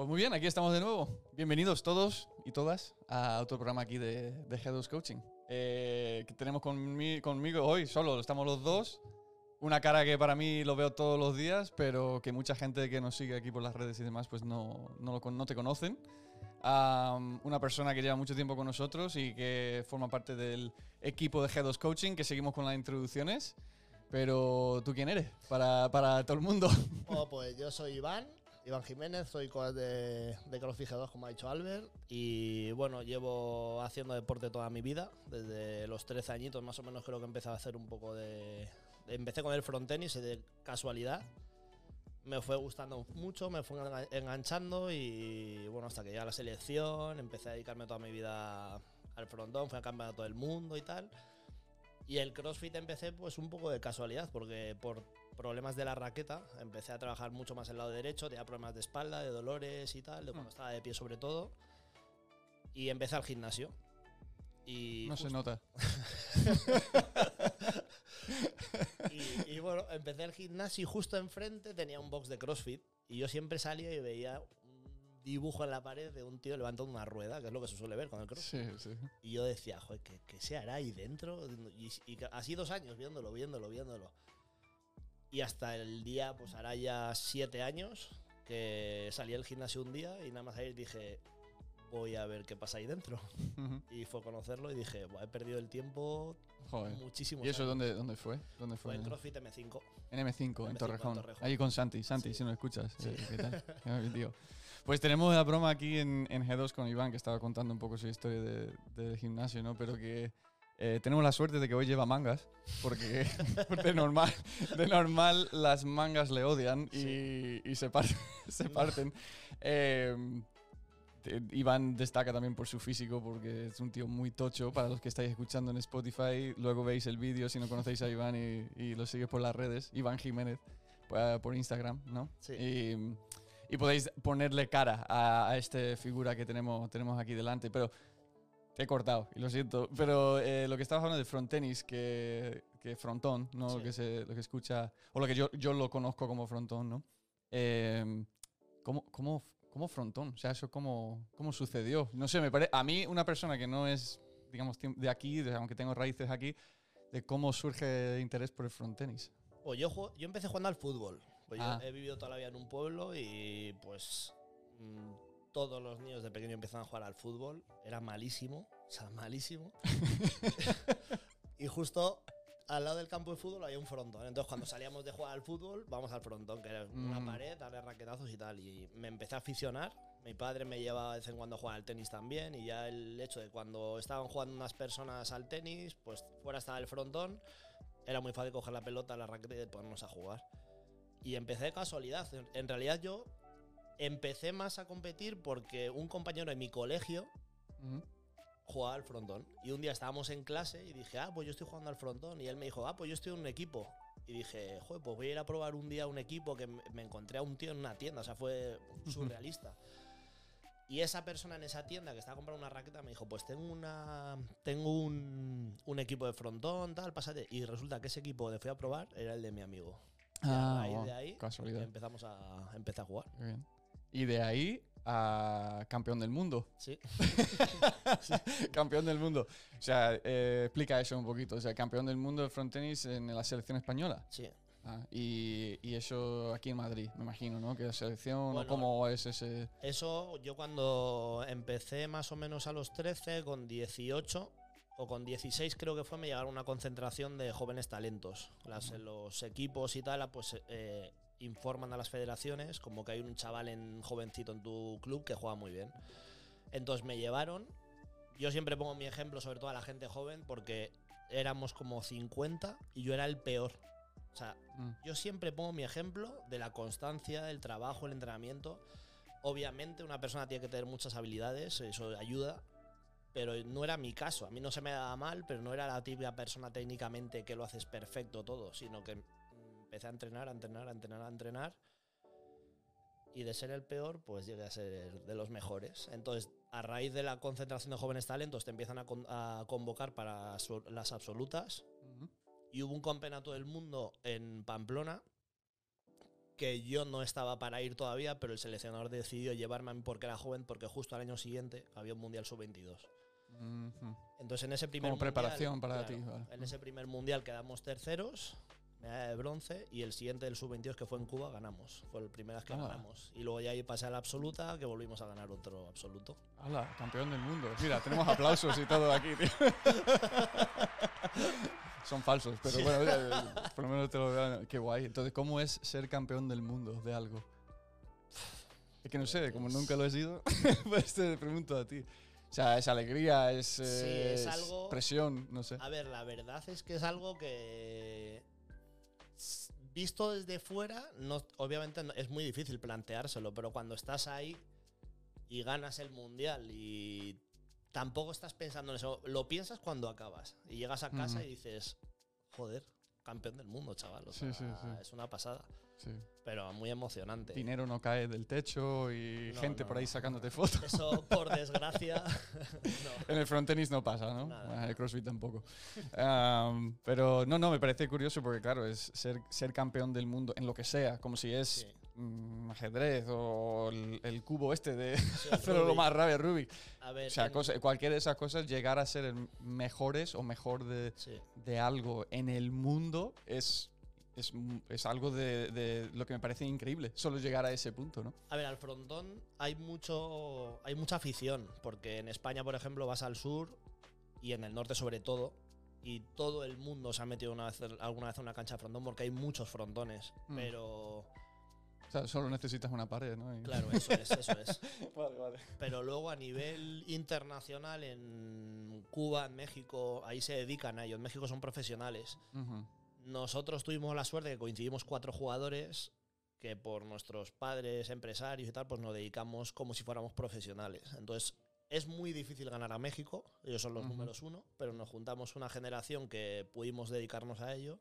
Pues muy bien, aquí estamos de nuevo. Bienvenidos todos y todas a otro programa aquí de, de Head Coaching. Eh, que tenemos conmi- conmigo hoy, solo estamos los dos. Una cara que para mí lo veo todos los días, pero que mucha gente que nos sigue aquí por las redes y demás, pues no, no, lo no te conocen. Am, una persona que lleva mucho tiempo con nosotros y que forma parte del equipo de Head Coaching, que seguimos con las introducciones. Pero tú quién eres para, para todo el mundo. Oh, pues yo soy Iván, Iván Jiménez, soy coach de, de CrossFit G2, como ha dicho Albert. Y bueno, llevo haciendo deporte toda mi vida, desde los 13 añitos más o menos creo que empecé a hacer un poco de... empecé con el frontenis de casualidad. Me fue gustando mucho, me fue engan- enganchando y bueno, hasta que llegué a la selección, empecé a dedicarme toda mi vida al frontón, fui a campeonato del mundo y tal. Y el CrossFit empecé pues un poco de casualidad, porque por problemas de la raqueta empecé a trabajar mucho más el lado derecho, tenía problemas de espalda, de dolores y tal, de cuando Mm. estaba de pie sobre todo. Y empecé al gimnasio. Y, No se justo- nota. y, y bueno, empecé el gimnasio y justo enfrente tenía un box de CrossFit. Y yo siempre salía y veía un dibujo en la pared de un tío levantando una rueda, que es lo que se suele ver con el CrossFit. Sí, sí. Y yo decía, joder, ¿qué, qué se hará ahí dentro? Y, y así dos años viéndolo, viéndolo, viéndolo. Y hasta el día, pues hará ya siete años, que salí del gimnasio un día y nada más ahí dije, voy a ver qué pasa ahí dentro. Ujú. Y fue conocerlo y dije, "Buah, he perdido el tiempo Joder. muchísimo. ¿Y eso dónde, dónde fue? ¿Dónde fue? Fue en CrossFit M5. En M5, en M5, en Torrejón. Torrejón. Ahí con Santi. Santi, Sí. si nos escuchas. Sí. eh, ¿Qué tal? Tío. Pues tenemos la broma aquí en, en G2 con Iván, que estaba contando un poco su historia de- del gimnasio, ¿no? Pero que eh, tenemos la suerte de que hoy lleva mangas, porque de normal, de normal las mangas le odian y, y se, par- se parten. Eh, Iván destaca también por su físico, porque es un tío muy tocho. Para los que estáis escuchando en Spotify, luego veis el vídeo si no conocéis a Iván y, y lo sigues por las redes. Iván Jiménez, pues, por Instagram, ¿no? Sí. Y, y podéis ponerle cara a, a esta figura que tenemos, tenemos aquí delante. Pero te he cortado, y lo siento. Pero eh, lo que estabas hablando de frontenis, que, que frontón, ¿no? Sí. Lo, que se, lo que escucha, o lo que yo, yo lo conozco como frontón, ¿no? Eh, ¿cómo, cómo, cómo frontón? O sea, ¿eso cómo, cómo sucedió? No sé, me parece... A mí, una persona que no es, digamos, de aquí, aunque tengo raíces aquí, de cómo surge el interés por el frontenis. Pues yo, yo empecé jugando al fútbol. Pues Ah. yo he vivido toda la vida en un pueblo y pues mm, todos los niños de pequeño empezaron a jugar al fútbol. Era malísimo, o sea, malísimo. y justo al lado del campo de fútbol había un frontón. Entonces cuando salíamos de jugar al fútbol, vamos al frontón, que era una Mm. pared, darle raquetazos y tal. Y me empecé a aficionar. Mi padre me llevaba de vez en cuando a jugar al tenis también y ya el hecho de cuando estaban jugando unas personas al tenis, pues fuera estaba el frontón, era muy fácil coger la pelota, la raqueta y ponernos a jugar. Y empecé de casualidad. En realidad yo empecé más a competir porque un compañero de mi colegio jugaba al frontón. Y un día estábamos en clase y dije, ah, pues yo estoy jugando al frontón. Y él me dijo, ah, pues yo estoy en un equipo. Y dije, joder, pues voy a ir a probar un día un equipo que me encontré a un tío en una tienda. O sea, fue surrealista. Y esa persona en esa tienda que estaba comprando una raqueta me dijo, pues tengo una tengo un, un equipo de frontón, tal, pásate. Y resulta que ese equipo que fui a probar era el de mi amigo. Y a Ah, raíz wow, de ahí casualidad. empezamos a, empecé a jugar. Qué bien. Y de ahí a campeón del mundo. Sí. campeón del mundo. O sea, eh, explica eso un poquito. O sea, campeón del mundo de frontenis en la selección española. Sí. Ah, y, y eso aquí en Madrid, me imagino, ¿no? Que la selección, Bueno, cómo es ese. Eso yo cuando empecé más o menos a los 13, con 18 o con 16 creo que fue, me llegaron una concentración de jóvenes talentos. Las, los equipos y tal, pues eh, informan a las federaciones como que hay un chaval en, jovencito en tu club que juega muy bien. Entonces me llevaron. Yo siempre pongo mi ejemplo, sobre todo a la gente joven, porque éramos como 50 y yo era el peor. O sea, Mm, yo siempre pongo mi ejemplo de la constancia, del trabajo, el entrenamiento. Obviamente una persona tiene que tener muchas habilidades, eso ayuda, pero no era mi caso. A mí no se me daba mal, pero no era la típica persona técnicamente que lo haces perfecto todo, sino que empecé a entrenar, a entrenar, a entrenar, a entrenar. Y de ser el peor, pues llegué a ser de los mejores. Entonces, a raíz de la concentración de jóvenes talentos, te empiezan a, con- a convocar para su- las absolutas ujú. y hubo un campeonato del mundo en Pamplona que yo no estaba para ir todavía, pero el seleccionador decidió llevarme a mí porque era joven, porque justo al año siguiente había un Mundial Sub-22. Ujú. Entonces en ese primer Como mundial, preparación para claro, ti, vale. En ese primer mundial quedamos terceros, medalla de bronce, y el siguiente del sub-22 que fue en Cuba ganamos. Fue el primer que Ah. ganamos. Y luego ya ahí pasé a la absoluta, que volvimos a ganar otro absoluto. ¡Hala! Campeón del mundo. Mira, tenemos aplausos y todo aquí, tío. Son falsos, pero bueno, ya, por lo menos te lo veo. Qué guay. Entonces, ¿cómo es ser campeón del mundo de algo? Es que no sé, como nunca lo he sido, pues te pregunto a ti. O sea, es alegría, es, eh, es es algo- presión, no sé. A ver, la verdad es que es algo que visto desde fuera, no, obviamente no- es muy difícil planteárselo, pero cuando estás ahí y ganas el mundial y tampoco estás pensando en eso, lo piensas cuando acabas y llegas a casa y dices, joder, campeón del mundo, chaval. o Sí, sea, sí, sí. Es una pasada, Sí. pero muy emocionante. Dinero no cae del techo y No, gente no, por ahí sacándote fotos. Eso, por desgracia, no. En el frontenis no pasa, ¿no? Nada. En el CrossFit tampoco. Am, pero no, no, me parece curioso porque, claro, es ser, ser campeón del mundo en lo que sea, como si es Sí. mm, ajedrez o el, el cubo este de Sí, lo más rápido, Rubik. A ver, O sea, cosa- cualquiera de esas cosas, llegar a ser mejores o mejor de, de algo en el mundo es, es, algo de, de lo que me parece increíble, solo llegar a ese punto, ¿no? A ver, al frontón hay mucho, hay mucha afición, porque en España, por ejemplo, vas al sur y en el norte sobre todo, y todo el mundo se ha metido una vez, alguna vez en una cancha de frontón porque hay muchos frontones. Mm. Pero, O sea, solo necesitas una pared, ¿no? Y- claro, eso es, eso es. vale, vale. Pero luego a nivel internacional, en Cuba, en México, ahí se dedican a ello. En México son profesionales. Nosotros tuvimos la suerte de que coincidimos cuatro jugadores que por nuestros padres, empresarios y tal, pues nos dedicamos como si fuéramos profesionales. Entonces, es muy difícil ganar a México, ellos son los Ujú. números uno, pero nos juntamos una generación que pudimos dedicarnos a ello.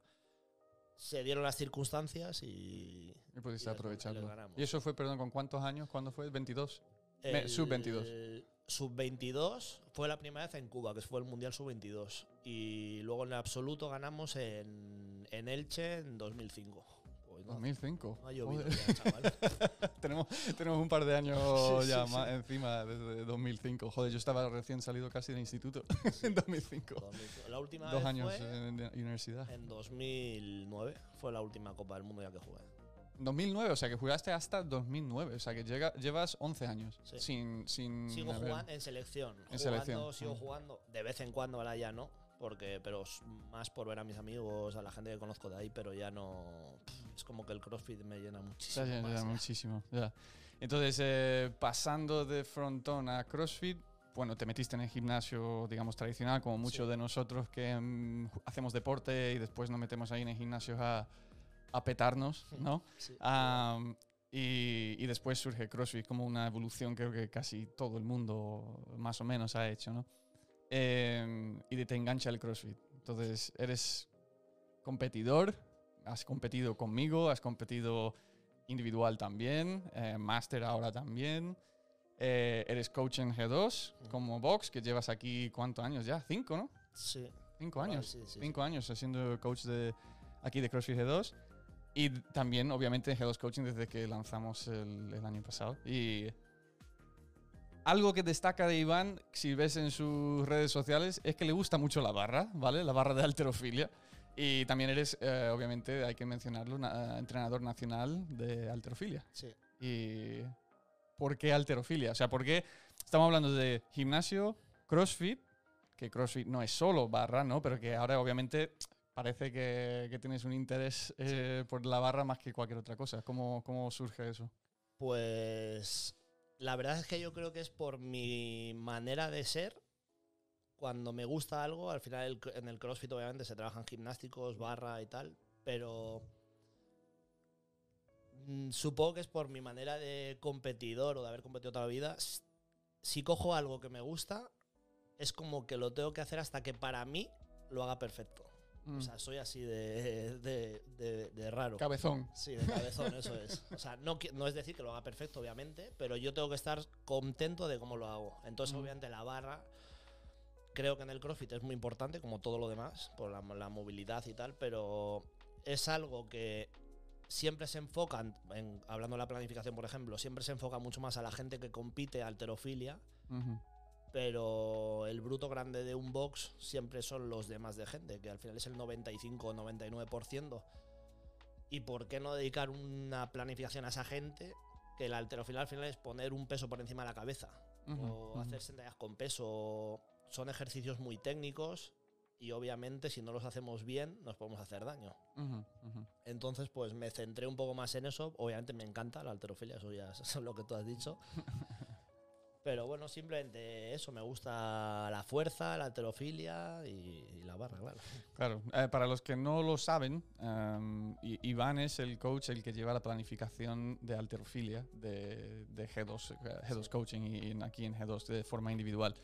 Se dieron las circunstancias y... Y pudiste y aprovecharlo. ganamos. ¿Y eso fue, perdón, con cuántos años? ¿Cuándo fue? ¿22? Me- sub-22. el Sub-22 fue la primera vez en Cuba, que fue el Mundial Sub-22. Y luego en el absoluto ganamos en, en Elche en 2005. Pues no, 2005. no ha llovido ya, chaval. tenemos, tenemos un par de años Sí, ya sí, sí. encima desde 2005. Joder, yo estaba recién salido casi del instituto en 2005. 2005. La última Dos vez años fue en, universidad. en 2009. Fue la última Copa del Mundo ya que jugué. 2009, o sea que jugaste hasta 2009. O sea que llega, llevas 11 años sin, sin Sigo jugando en selección. En jugando, selección, sigo jugando. De vez en cuando, ahora ya no. Porque, pero más por ver a mis amigos, a la gente que conozco de ahí, pero ya no. Es como que el CrossFit me llena muchísimo. ya, ya, más, ya. muchísimo. ya. Entonces, eh, pasando de frontón a CrossFit, bueno, te metiste en el gimnasio, digamos, tradicional, como muchos Sí. de nosotros que mm, hacemos deporte y después nos metemos ahí en el gimnasio a, a petarnos, ¿no? Sí. Am, y, y después surge CrossFit como una evolución creo que casi todo el mundo más o menos ha hecho, ¿no? Em, y te engancha el CrossFit. Entonces, eres competidor, has competido conmigo, has competido individual también, eh, máster ahora también. eh, eres coach en G2 Ujú. como box, que llevas aquí cuántos años ya, cinco, ¿no? Sí. Cinco Vale, años. sí, sí, cinco años haciendo coach de aquí de CrossFit G2 y también obviamente G2 Coaching desde que lanzamos el, el año pasado. Y algo que destaca de Iván, si ves en sus redes sociales, es que le gusta mucho la barra, ¿vale? La barra de alterofilia. Y también eres, eh, obviamente, hay que mencionarlo, na- entrenador nacional de alterofilia. Sí. ¿Y por qué alterofilia? O sea, ¿por qué estamos hablando de gimnasio, CrossFit, que CrossFit no es solo barra, ¿no? Pero que ahora obviamente parece que, que tienes un interés eh, por la barra más que cualquier otra cosa. ¿Cómo, cómo surge eso? Pues la verdad es que yo creo que es por mi manera de ser. Cuando me gusta algo, al final en el CrossFit obviamente se trabajan gimnásticos, barra y tal, pero mm, supongo que es por mi manera de competidor o de haber competido toda la vida. Si cojo algo que me gusta, es como que lo tengo que hacer hasta que para mí lo haga perfecto. Mm. O sea, soy así de, de- de- de raro. Cabezón. Sí, de cabezón, eso es. O sea, no, no es decir que lo haga perfecto, obviamente, pero yo tengo que estar contento de cómo lo hago. Entonces, Mm. obviamente, la barra, creo que en el CrossFit es muy importante, como todo lo demás, por la, la movilidad y tal, pero es algo que siempre se enfocan, en, hablando de la planificación, por ejemplo, siempre se enfoca mucho más a la gente que compite alterofilia. Pero el bruto grande de un box siempre son los demás de gente, que al final es el 95 o 99%. ¿Y por qué no dedicar una planificación a esa gente? Que la alterofilia al final es poner un peso por encima de la cabeza o hacer sentadillas con peso. Son ejercicios muy técnicos y obviamente si no los hacemos bien nos podemos hacer daño. Entonces pues me centré un poco más en eso. Obviamente me encanta la alterofilia, eso ya es lo que tú has dicho. Pero bueno, simplemente eso, me gusta la fuerza, la alterofilia y, y la barra, claro. Claro, eh, para los que no lo saben, I- Iván es el coach el que lleva la planificación de alterofilia de, de G2, eh, G2 Sí. Coaching y aquí en G2 de forma individual.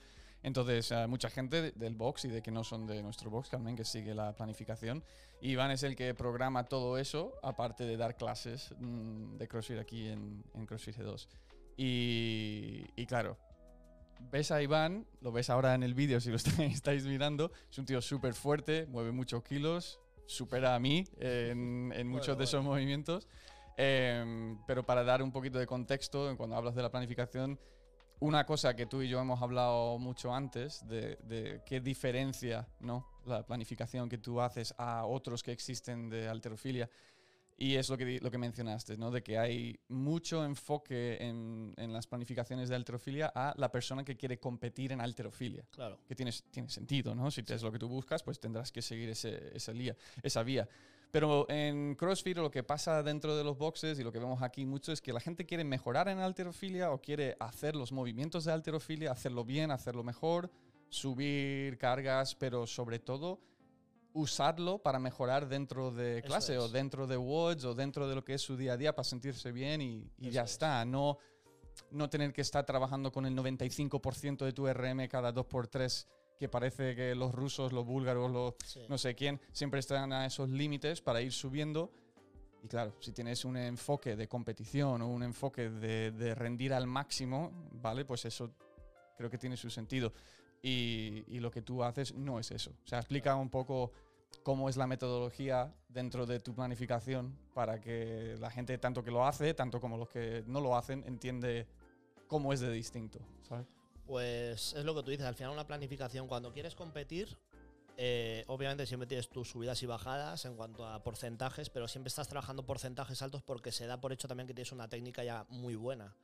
Entonces, eh, mucha gente de- del box y de que no son de nuestro box también que sigue la planificación. Iván es el que programa todo eso, aparte de dar clases mm, de CrossFit aquí en, en CrossFit G2. Y, y claro, ves a Iván, lo ves ahora en el vídeo si lo estáis, mirando, es un tío súper fuerte, mueve muchos kilos, supera a mí en, en muchos Bueno, de esos movimientos. Em, pero para dar un poquito de contexto, cuando hablas de la planificación, una cosa que tú y yo hemos hablado mucho antes, de, de qué diferencia ¿no? la planificación que tú haces a otros que existen de alterofilia. Y es lo que, lo que mencionaste, ¿no? De que hay mucho enfoque en, en las planificaciones de alterofilia a la persona que quiere competir en alterofilia. Claro. Que tiene, tiene sentido, ¿no? Si es lo que tú buscas, pues tendrás que seguir ese, esa, lía- esa vía. Pero en CrossFit lo que pasa dentro de los boxes y lo que vemos aquí mucho es que la gente quiere mejorar en alterofilia o quiere hacer los movimientos de alterofilia, hacerlo bien, hacerlo mejor, subir cargas, pero sobre todo usarlo para mejorar dentro de clase o es. dentro de WODs o dentro de lo que es su día a día para sentirse bien y, y ya es. está. No, no tener que estar trabajando con el 95% de tu RM cada 2x3 que parece que los rusos, los búlgaros, los Sí. no sé quién, siempre están a esos límites para ir subiendo. Y claro, si tienes un enfoque de competición o un enfoque de, de rendir al máximo, ¿vale? Pues eso creo que tiene su sentido. Y, y lo que tú haces no es eso. O sea, explica un poco cómo es la metodología dentro de tu planificación para que la gente, tanto que lo hace, tanto como los que no lo hacen, entiende cómo es de distinto, ¿sabes? Pues es lo que tú dices, al final una planificación, cuando quieres competir, eh, obviamente siempre tienes tus subidas y bajadas en cuanto a porcentajes, pero siempre estás trabajando porcentajes altos porque se da por hecho también que tienes una técnica ya muy buena.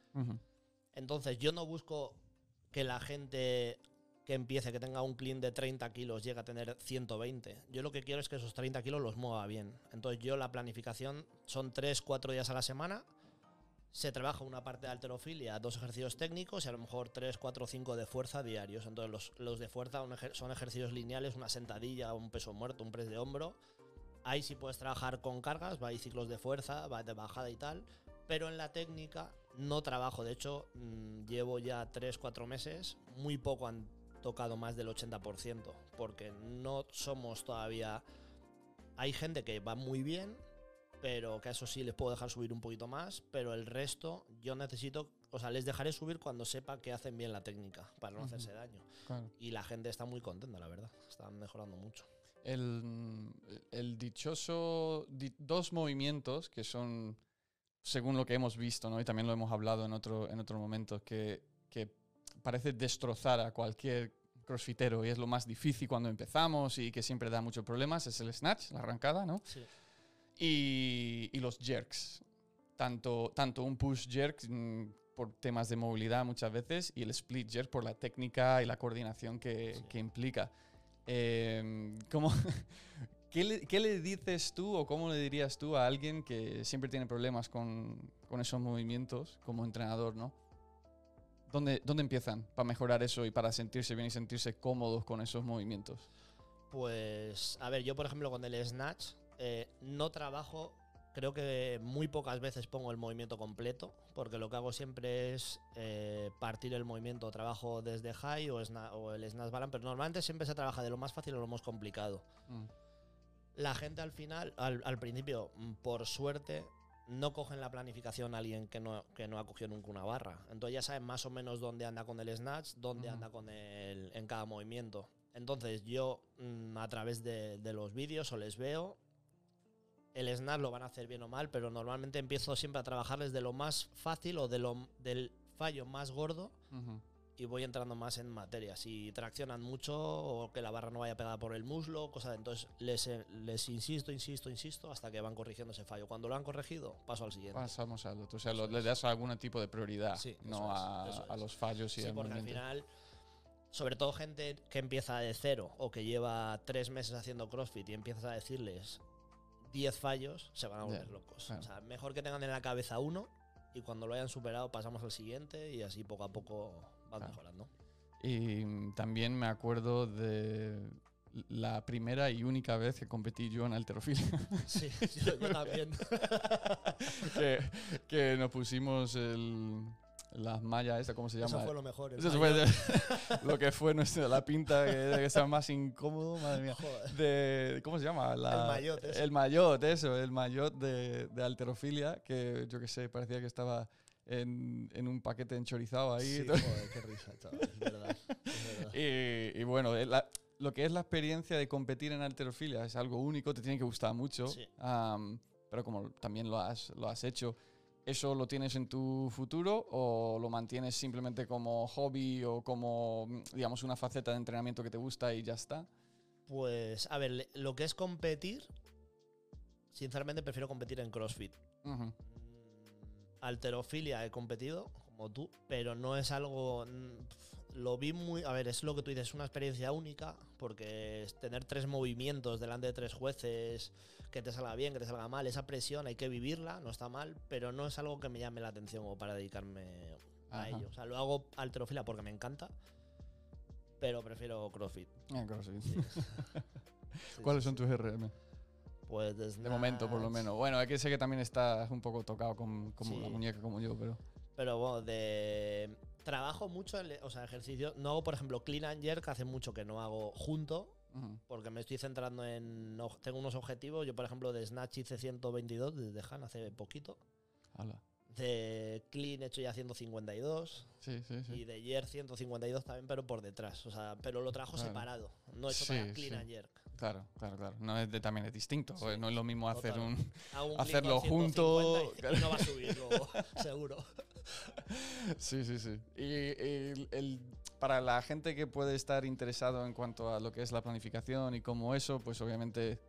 Entonces yo no busco que la gente empiece, que tenga un clean de 30 kilos, llegue a tener 120. Yo lo que quiero es que esos 30 kilos los mueva bien. Entonces yo la planificación son 3, 4 días a la semana. Se trabaja una parte de alterofilia, dos ejercicios técnicos y a lo mejor 3, 4, 5 de fuerza diarios. Entonces los, los de fuerza son ejercicios lineales, una sentadilla, un peso muerto, un press de hombro. Ahí sí puedes trabajar con cargas, va hay ciclos de fuerza, va de bajada y tal. Pero en la técnica no trabajo. De hecho, mm, llevo ya 3-4 meses. Muy poco han tocado más del 80%. Porque no somos todavía... Hay gente que va muy bien, pero que a eso sí les puedo dejar subir un poquito más. Pero el resto yo necesito... O sea, les dejaré subir cuando sepa que hacen bien la técnica, para no hacerse daño. Claro. Y la gente está muy contenta, la verdad. Están mejorando mucho. el, el dichoso di- dos movimientos que son según lo que hemos visto ¿no? y también lo hemos hablado en otro en otro momento que, que parece destrozar a cualquier crossfitero y es lo más difícil cuando empezamos y que siempre da muchos problemas es el snatch la arrancada ¿no? Sí. y, y los jerks. Tanto, tanto un push jerk mm, por temas de movilidad muchas veces y el split jerk por la técnica y la coordinación que, Sí. que implica. Eh, ¿cómo- ¿qué, le, qué le dices tú o cómo le dirías tú a alguien que siempre tiene problemas con, con esos movimientos como entrenador, ¿no? ¿Dónde, ¿Dónde empiezan para mejorar eso y para sentirse bien y sentirse cómodos con esos movimientos? Pues, a ver, yo por ejemplo con el snatch eh, no trabajo, creo que muy pocas veces pongo el movimiento completo, porque lo que hago siempre es eh, partir el movimiento, trabajo desde high o, el snatch balance, pero normalmente siempre se trabaja de lo más fácil a lo más complicado. Mm, La gente al final, al, al principio, mm, por suerte, no cogen la planificación a alguien que no, que no ha cogido nunca una barra. Entonces ya saben más o menos dónde anda con el snatch, dónde anda con el en cada movimiento. Entonces yo mm, a través de, de los vídeos o les veo el snatch lo van a hacer bien o mal, pero normalmente empiezo siempre a trabajarles de lo más fácil o de lo, del fallo más gordo. Y voy entrando más en materia. Si traccionan mucho o que la barra no vaya pegada por el muslo, cosas de entonces les, les insisto, insisto, insisto hasta que van corrigiendo ese fallo. Cuando lo han corregido, paso al siguiente. Pasamos al otro. O sea, lo- le das algún tipo de prioridad, Sí, no es, a, los fallos y Sí, al porque al final, sobre todo gente que empieza de cero o que lleva tres meses haciendo CrossFit y empiezas a decirles 10 fallos, se van a volver locos. claro. O sea, mejor que tengan en la cabeza uno y cuando lo hayan superado pasamos al siguiente y así poco a poco van Claro. mejorando. Y también me acuerdo de la primera y única vez que competí yo en alterofilia. Sí, yo, yo también. que, que nos pusimos el- las mallas, esta, ¿cómo se llama? Eso fue lo mejor. Eso fue lo que fue nuestra, la pinta que, que más incómodo, madre mía. De, ¿Cómo se llama? La- El maillot ese. El maillot, eso, el maillot de, de alterofilia, que yo que sé, parecía que estaba en, en un paquete enchorizado ahí. Sí, joder, qué risa, chaval. Es verdad. es verdad. Y, y bueno, eh, la- lo que es la experiencia de competir en alterofilia es algo único, te tiene que gustar mucho. Sí. pero como también lo has, lo has hecho, ¿eso lo tienes en tu futuro o lo mantienes simplemente como hobby o como, digamos, una faceta de entrenamiento que te gusta y ya está? Pues, a ver, lo que es competir, sinceramente prefiero competir en CrossFit. Mm, Alterofilia he competido, como tú, pero no es algo. mm, Lo vi muy. A ver, es lo que tú dices, es una experiencia única, porque es tener tres movimientos delante de tres jueces, que te salga bien, que te salga mal, esa presión hay que vivirla, no está mal, pero no es algo que me llame la atención o para dedicarme a Ajá. ello. O sea, lo hago alterofilia porque me encanta, pero prefiero CrossFit. Ah, claro, sí. Sí. Sí, ¿Cuáles sí, son tus RM? Pues De momento, por lo menos. Bueno, es que sé que también estás un poco tocado con, como la muñeca como yo, pero... Pero bueno, de. Trabajo mucho, en, o sea, ejercicio. No hago, por ejemplo, clean and jerk, hace mucho que no hago junto, porque me estoy centrando en. Tengo unos objetivos. Yo, por ejemplo, de Snatch hice 122 desde Han hace poquito. hala. De clean he hecho ya 152. Sí, sí, sí. Y de jerk 152 también, pero por detrás. O sea, pero lo trabajo Claro. separado. No he hecho Sí, todavía clean sí. and jerk. Claro, claro, claro. No es de- también es distinto. Sí, no es lo mismo hacer total. un... Hacerlo junto, 150 y no va a subir luego, seguro. Sí, sí, sí. Y, y el- para la gente que puede estar interesado en cuanto a lo que es la planificación y cómo eso, pues obviamente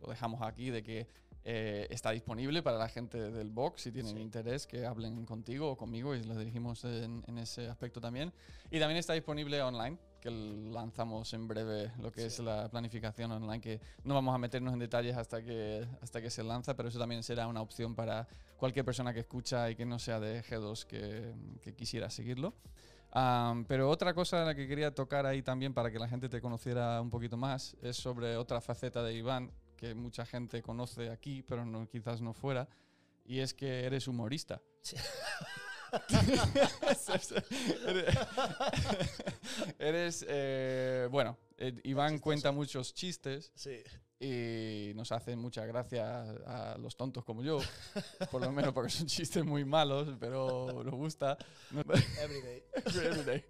lo dejamos aquí de que eh, está disponible para la gente del box si tienen Sí. interés que hablen contigo o conmigo y los dirigimos en, en ese aspecto también. Y también está disponible online, que lanzamos en breve lo que Sí. es la planificación online, que no vamos a meternos en detalles hasta que, hasta que se lanza, pero eso también será una opción para cualquier persona que escucha y que no sea de G2 que, que quisiera seguirlo. Am, pero otra cosa en la que quería tocar ahí también para que la gente te conociera un poquito más es sobre otra faceta de Iván que mucha gente conoce aquí, pero no, quizás no fuera, y es que eres humorista. Sí. eres, eh, bueno, eh, Iván Chistoso. cuenta muchos chistes Sí. y nos hacen mucha gracia a los tontos como yo, por lo menos porque son chistes muy malos, pero nos gusta. Everyday. Everyday.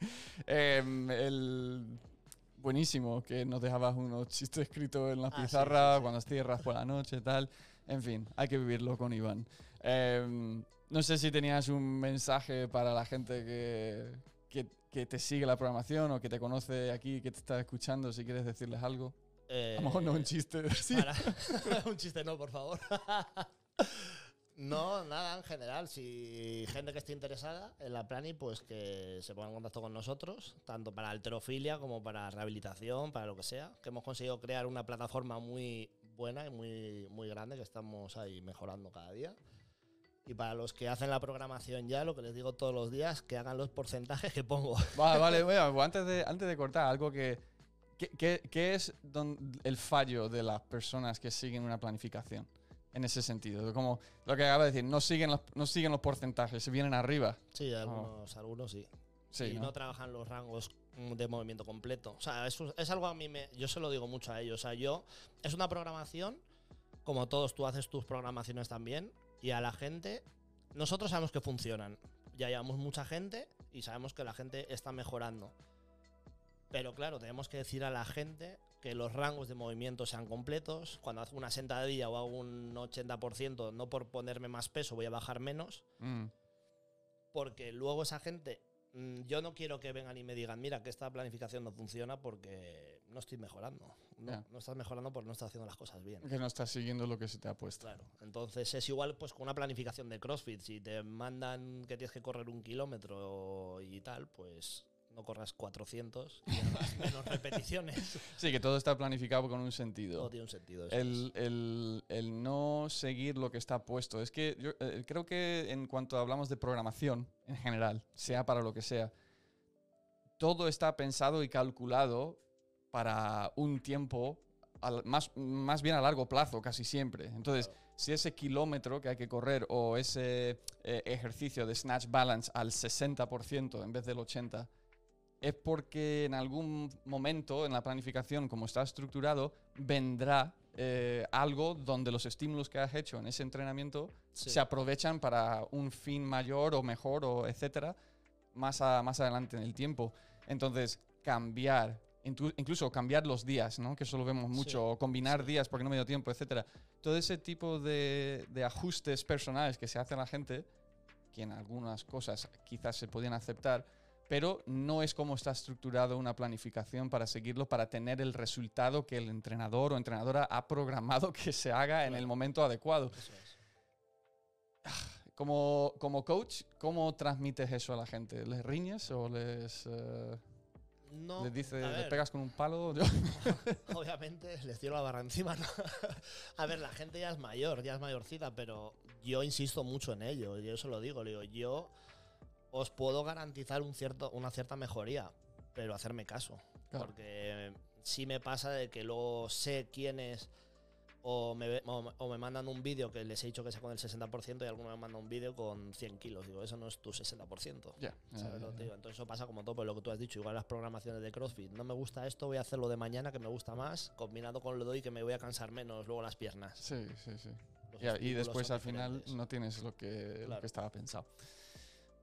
Em, el buenísimo que nos dejabas unos chistes escritos en la Ah, sí, pizarra sí, sí. cuando cierras por la noche tal. En fin, hay que vivirlo con Iván. Em, no sé si tenías un mensaje para la gente que, que, que te sigue la programación o que te conoce aquí, que te está escuchando, si quieres decirles algo. Eh, A lo mejor no un chiste. Sí. para- un chiste no, por favor. no, nada, en general. Si gente que esté interesada en la plani, pues que se ponga en contacto con nosotros, tanto para alterofilia como para rehabilitación, para lo que sea. Que hemos conseguido crear una plataforma muy buena y muy, muy grande que estamos ahí mejorando cada día. Y para los que hacen la programación ya, lo que les digo todos los días, que hagan los porcentajes que pongo. Vale, vale, bueno, pues antes de, antes de cortar, algo que. ¿Qué, es don- el fallo de las personas que siguen una planificación? En ese sentido. Como lo que acaba de decir, no siguen los, no siguen los porcentajes, se vienen arriba. Sí, algunos, algunos sí. Sí, y ¿no? ¿no? trabajan los rangos de movimiento completo. O sea, eso es algo a mí me. Yo se lo digo mucho a ellos. O sea, yo. Es una programación. Como todos, tú haces tus programaciones también. Y a la gente. Nosotros sabemos que funcionan. Ya llevamos mucha gente y sabemos que la gente está mejorando. Pero claro, tenemos que decir a la gente que los rangos de movimiento sean completos. Cuando hago una sentadilla o hago un 80%, no por ponerme más peso voy a bajar menos, Mm, porque luego esa gente, yo no quiero que vengan y me digan, mira, que esta planificación no funciona porque no estoy mejorando. No, no estás mejorando porque no estás haciendo las cosas bien. que no estás siguiendo lo que se te ha puesto. Claro, entonces es igual pues con una planificación de CrossFit. Si te mandan que tienes que correr un kilómetro y tal, pues no corras 400 y hagas menos repeticiones. Sí, que todo está planificado con un sentido. Todo tiene un sentido. eso es. El, el- el no seguir lo que está puesto. Es que yo eh, creo que en cuanto hablamos de programación en general, sea para lo que sea, todo está pensado y calculado para un tiempo al- más, más bien a largo plazo, casi siempre. Entonces, Claro. si ese kilómetro que hay que correr o ese eh, ejercicio de snatch balance al 60% en vez del 80%, es porque en algún momento en la planificación, como está estructurado, vendrá eh, algo donde los estímulos que has hecho en ese entrenamiento Sí. se aprovechan para un fin mayor o mejor o etcétera más, a- más adelante en el tiempo. Entonces, cambiar, incluso cambiar los días, ¿no? que eso lo vemos mucho, o combinar días porque no me dio tiempo, etcétera. Todo ese tipo de, de ajustes personales que se hace a la gente, que en algunas cosas quizás se podían aceptar, pero no es como está estructurado una planificación para seguirlo, para tener el resultado que el entrenador o entrenadora ha programado que se haga en el momento adecuado. Eso es. Como, como coach, ¿cómo transmites eso a la gente? ¿Les riñes o les, eh, No, les dices, le pegas con un palo? Obviamente les tiro la barra encima. ¿no? a ver, la gente ya es mayor, ya es mayorcita, pero yo insisto mucho en ello. Yo eso lo digo, le digo, yo os puedo garantizar un cierto, una cierta mejoría, pero hacerme caso. Claro. Porque sí me pasa de que luego sé quiénes o me, o, me- o me mandan un vídeo que les he dicho que sea con el 60% y alguno me manda un vídeo con 100 kilos. Digo, eso no es tu 60%. Ya, ¿Sabes lo que te digo? Entonces eso pasa como todo, por lo que tú has dicho, igual las programaciones de CrossFit. No me gusta esto, voy a hacerlo de mañana que me gusta más, combinado con lo de hoy que me voy a cansar menos luego las piernas. Sí, sí, sí. Y después al final no tienes lo que, lo que estaba pensado.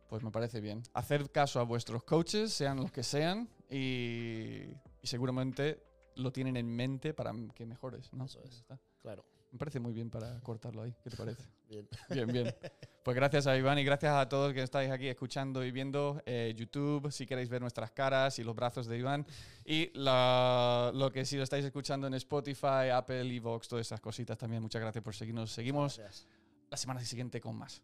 Pues me parece bien. Hacer caso a vuestros coaches, sean los que sean, y, y seguramente lo tienen en mente para que mejores, ¿no? Eso es. Está. Claro, Me parece muy bien para cortarlo ahí. ¿Qué te parece? bien. Bien, bien. Pues gracias a Iván y gracias a todos que estáis aquí escuchando y viendo eh, YouTube, si queréis ver nuestras caras y los brazos de Iván. Y la- lo que si lo estáis escuchando en Spotify, Apple, Evox, todas esas cositas también. Muchas gracias por seguirnos. Seguimos Gracias. la semana siguiente con más.